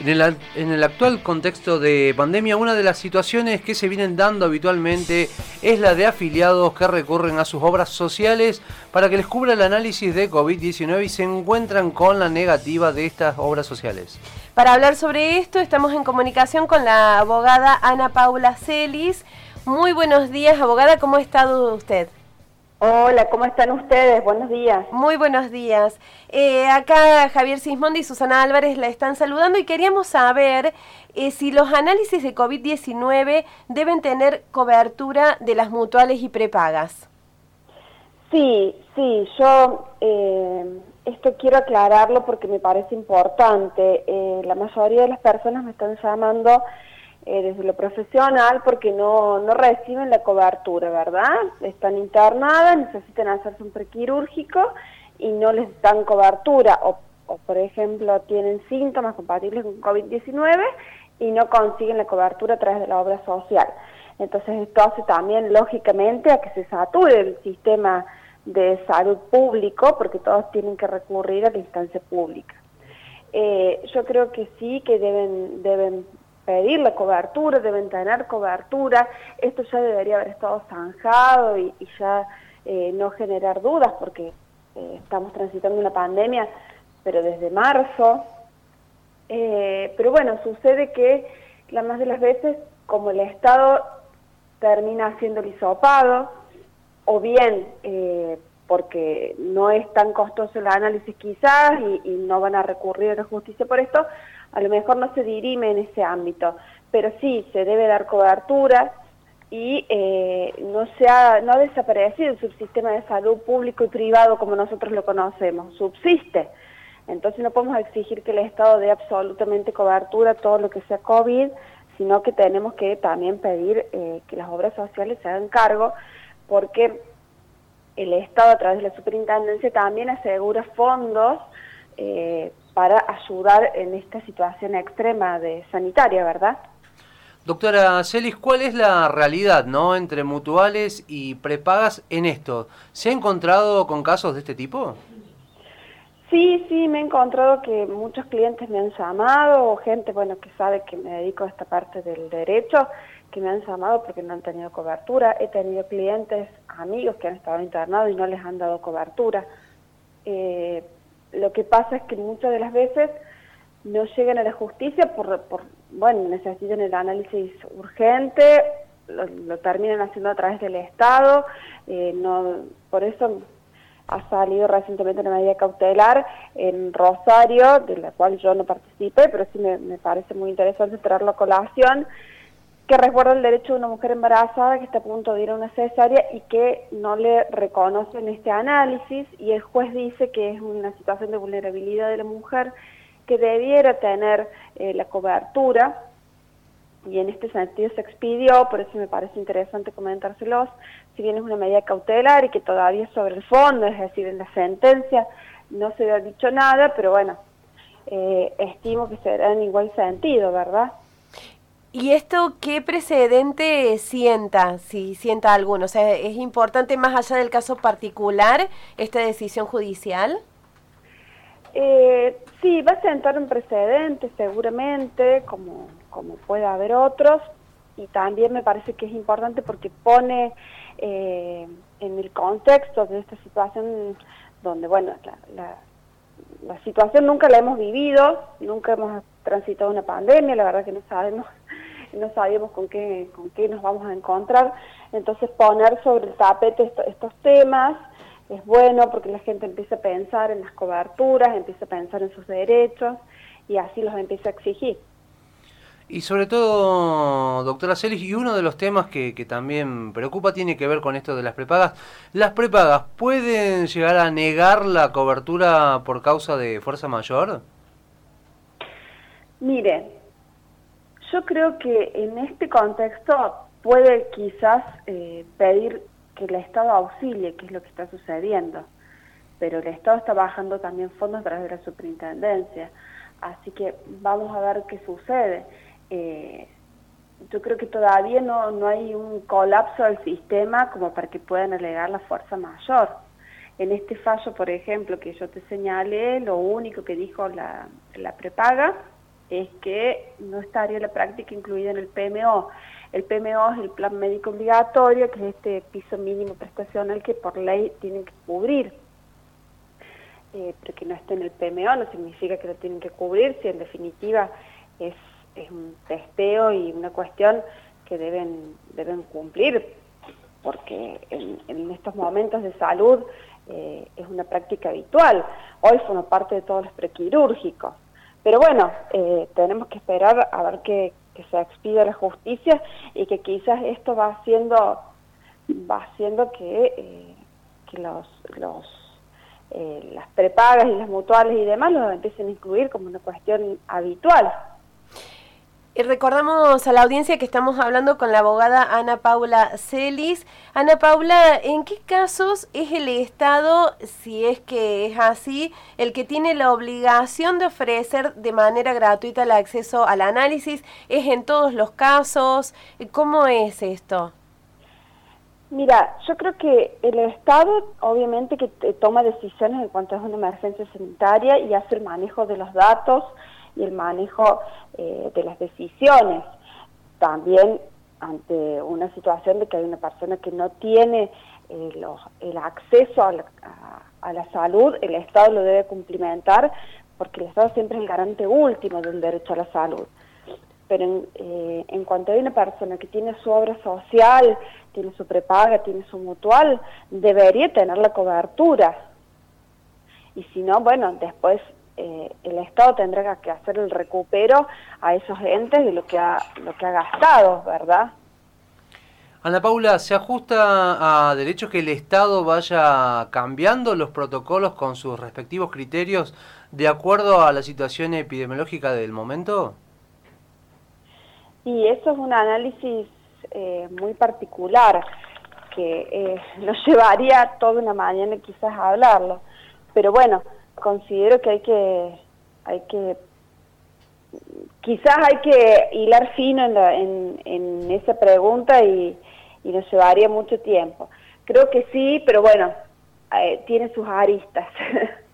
En el, actual contexto de pandemia, una de las situaciones que se vienen dando habitualmente es la de afiliados que recurren a sus obras sociales para que les cubra el análisis de COVID-19 y se encuentran con la negativa de estas obras sociales. Para hablar sobre esto, estamos en comunicación con la abogada Ana Paula Celis. Muy buenos días, abogada, ¿cómo ha estado usted? Hola, ¿cómo están ustedes? Buenos días. Muy buenos días. Eh, acá Javier Sismondi y Susana Álvarez la están saludando y queríamos saber eh, si los análisis de COVID-19 deben tener cobertura de las mutuales y prepagas. Sí, sí, yo eh, esto quiero aclararlo porque me parece importante. la mayoría de las personas me están llamando eh, desde lo profesional porque no, no reciben la cobertura, ¿verdad? Están internadas, necesitan hacerse un prequirúrgico y no les dan cobertura o, o por ejemplo tienen síntomas compatibles con COVID-19 y no consiguen la cobertura a través de la obra social. Entonces esto hace también lógicamente a que se sature el sistema de salud público porque todos tienen que recurrir a la instancia pública. Eh, yo creo que sí que deben, deben pedir la cobertura, deben tener cobertura, esto ya debería haber estado zanjado y, ya eh, no generar dudas porque eh, estamos transitando una pandemia, pero desde marzo. Eh, pero bueno, sucede que la más de las veces, como el Estado termina siendo lisopado, o bien porque no es tan costoso el análisis quizás y, y no van a recurrir a la justicia por esto, a lo mejor no se dirime en ese ámbito, pero sí se debe dar cobertura y eh, no, se ha, no ha desaparecido el subsistema de salud público y privado como nosotros lo conocemos, subsiste. Entonces no podemos exigir que el Estado dé absolutamente cobertura a todo lo que sea COVID, sino que tenemos que también pedir eh, que las obras sociales se hagan cargo, porque el Estado a través de la superintendencia también asegura fondos eh, para ayudar en esta situación extrema de sanitaria, ¿verdad? Doctora Celis, ¿cuál es la realidad no entre mutuales y prepagas en esto? ¿Se ha encontrado con casos de este tipo? Sí, sí, me he encontrado que muchos clientes me han llamado, o gente bueno que sabe que me dedico a esta parte del derecho, que me han llamado porque no han tenido cobertura. He tenido clientes, amigos que han estado internados y no les han dado cobertura. Eh, lo que pasa es que muchas de las veces no llegan a la justicia por, por bueno, necesitan el análisis urgente, lo, terminan haciendo a través del Estado, eh, no, por eso ha salido recientemente una medida cautelar en Rosario, de la cual yo no participé, pero sí me, me parece muy interesante traerlo a colación, que resguarda el derecho de una mujer embarazada que está a punto de ir a una cesárea y que no le reconocen este análisis y el juez dice que es una situación de vulnerabilidad de la mujer que debiera tener eh, la cobertura y en este sentido se expidió, por eso me parece interesante comentárselos, si bien es una medida cautelar y que todavía sobre el fondo, es decir, en la sentencia no se ha dicho nada, pero bueno, eh, estimo que será en igual sentido, ¿verdad? ¿Y esto qué precedente sienta, si sienta alguno? O sea, ¿es importante más allá del caso particular esta decisión judicial? Eh, sí, va a sentar un precedente seguramente, como, como puede haber otros, y también me parece que es importante porque pone eh, en el contexto de esta situación donde, bueno, la, la situación nunca la hemos vivido, nunca hemos transitado una pandemia, la verdad que no sabemos no sabíamos con qué, con qué nos vamos a encontrar. Entonces poner sobre el tapete estos temas es bueno porque la gente empieza a pensar en las coberturas, empieza a pensar en sus derechos y así los empieza a exigir. Y sobre todo, doctora Celis, y uno de los temas que, que, también preocupa tiene que ver con esto de las prepagas. ¿Las prepagas pueden llegar a negar la cobertura por causa de fuerza mayor? Mire, yo creo que en este contexto puede quizás eh, pedir que el Estado auxilie, que es lo que está sucediendo, pero el Estado está bajando también fondos a través de la superintendencia, así que vamos a ver qué sucede. Eh, yo creo que todavía no, no hay un colapso del sistema como para que puedan alegar la fuerza mayor. En este fallo, por ejemplo, que yo te señalé, lo único que dijo la, la prepaga es que no estaría la práctica incluida en el PMO. El PMO es el plan médico obligatorio, que es este piso mínimo prestacional que por ley tienen que cubrir. Eh, pero que no esté en el PMO no significa que lo tienen que cubrir, si en definitiva es, un testeo y una cuestión que deben, deben cumplir, porque en, estos momentos de salud eh, es una práctica habitual. Hoy forma parte de todos los prequirúrgicos. Pero bueno, eh, tenemos que esperar a ver que, se expida la justicia y que quizás esto va haciendo, va haciendo que, eh, que los, los las prepagas y las mutuales y demás los empiecen a incluir como una cuestión habitual. Y recordamos a la audiencia que estamos hablando con la abogada Ana Paula Celis. Ana Paula, ¿en qué casos es el Estado, si es que es así, el que tiene la obligación de ofrecer de manera gratuita el acceso al análisis? ¿Es en todos los casos? ¿Cómo es esto? Mira, yo creo que el Estado obviamente que toma decisiones en cuanto a una emergencia sanitaria y hace el manejo de los datos y el manejo eh, de las decisiones. También ante una situación de que hay una persona que no tiene eh, el acceso a la, salud, el Estado lo debe cumplimentar porque el Estado siempre es el garante último del derecho a la salud. Pero eh, en cuanto hay una persona que tiene su obra social, tiene su prepaga, tiene su mutual, debería tener la cobertura. Y si no, bueno, después eh, el Estado tendrá que hacer el recupero a esos entes de lo que ha, lo que ha gastado, ¿verdad? Ana Paula, ¿se ajusta a derechos que el Estado vaya cambiando los protocolos con sus respectivos criterios de acuerdo a la situación epidemiológica del momento? Y eso es un análisis eh, muy particular que eh, nos llevaría toda una mañana quizás a hablarlo. Pero bueno, considero que hay que, hay que, quizás hay que hilar fino en, en, esa pregunta y, y, nos llevaría mucho tiempo. Creo que sí, pero bueno, eh, tiene sus aristas.